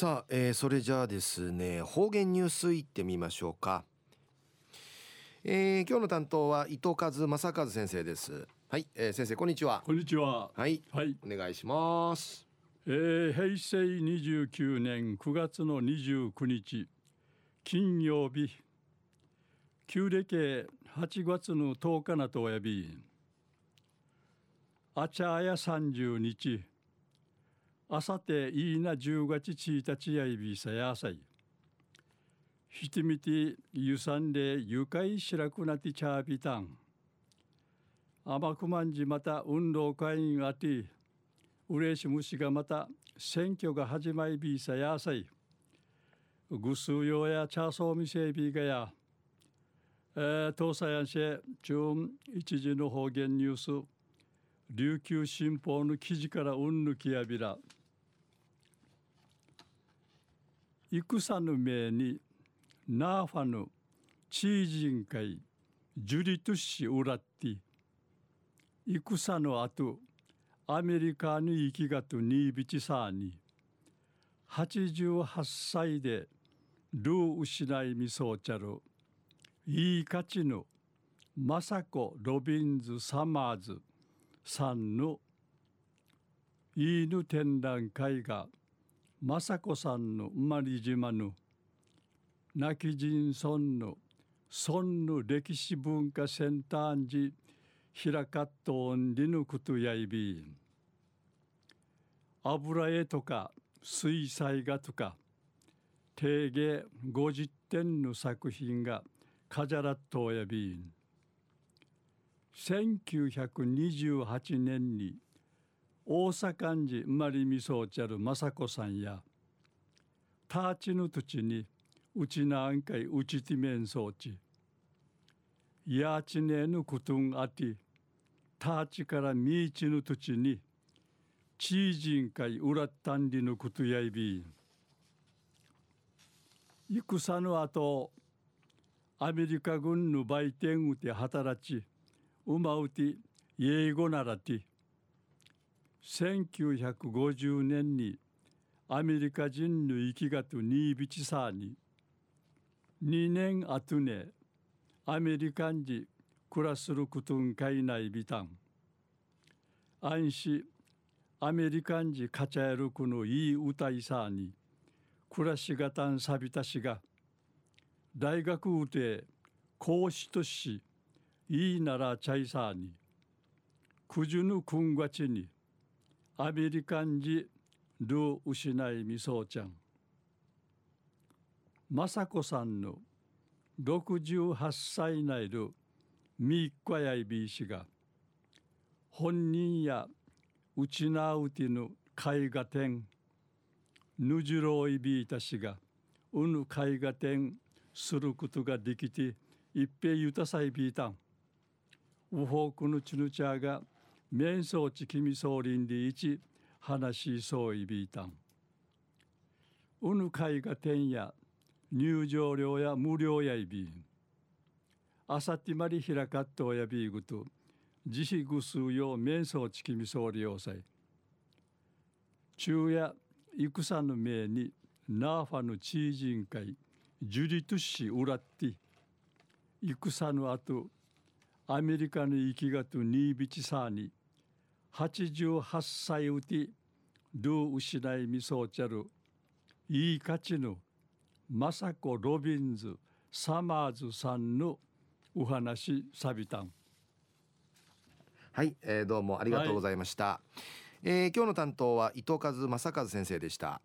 さあ、えー、それじゃあですね方言ニュースいってみましょうか、えー、今日の担当は伊藤和正和先生です。はい、えー、先生こんにちは。こんにちは。はい、はい、お願いします。えー、平成29年9月の29日金曜日旧暦8月の10日なとおやびあちゃや30日あさていいな10月1日やいびさやさい。ひてみてゆさんで愉快しらくなってちゃびたん。あまくまんじまた運動会員あて、うれしむしがまた選挙が始まりびさやさい。ぐすうよや茶そうみせびがや。えー、東西安市中一時の方言ニュース琉球新報の記事からうんぬきやびら。戦の命にナーファのチージン会ジュリトシウラッティ戦の後アメリカに行きがとニービチサーに88歳でルー失いみそうちゃるいい価値のマサコ・ロビンズ・サマーズさんのいいぬ展覧会が雅子さんの生まれ島の亡き人村の村の歴史文化センターに開かっとんりぬことやいび油絵とか水彩画とか定芸50点の作品が飾らっとやびん。1928年に大阪寺生まれみそうちゃる雅子さんやターチの土地にうちなんかいうちてめんそうち。やちねぬくとんあてターチからみいちの土地にチージンかいうらったんりのことやいび。戦の後アメリカ軍の売店うて働ちうまうて英語ならて。1950年にアメリカ人の生きがとニービチサーに2年後ねアメリカン人暮らすることんかいないビタン。安心アメリカン人カチャエルクのいい歌いさに暮らしがたんさびたしが大学うて講師としいいならチャイサーにくじゅぬくんがちにアメリカンジル失いみそうちゃん。雅子さんの68歳内るみっこやいびいしが本人やうちなうてぬ絵画展ぬじろいびいたしがうぬ絵画展することができて一平ゆたさいびいたん。うほうくぬちぬちゃが面相地君総林で一話しそういびいたん。うぬ会が店や入場料や無料やいびん。あさってまりひらかっとやびぐと自費ぐすうよう面相地君総理要塞。昼夜戦の命にナーファのチージン会ジュリトシウラッティ戦の後アメリカの生きがとニービチサーに88歳うてルー失いみそうちゃるいい価値の雅子ロビンズサマーズさんのお話さびたん。はい、えー、どうもありがとうございました、はい、えー、今日の担当は伊藤和正和先生でした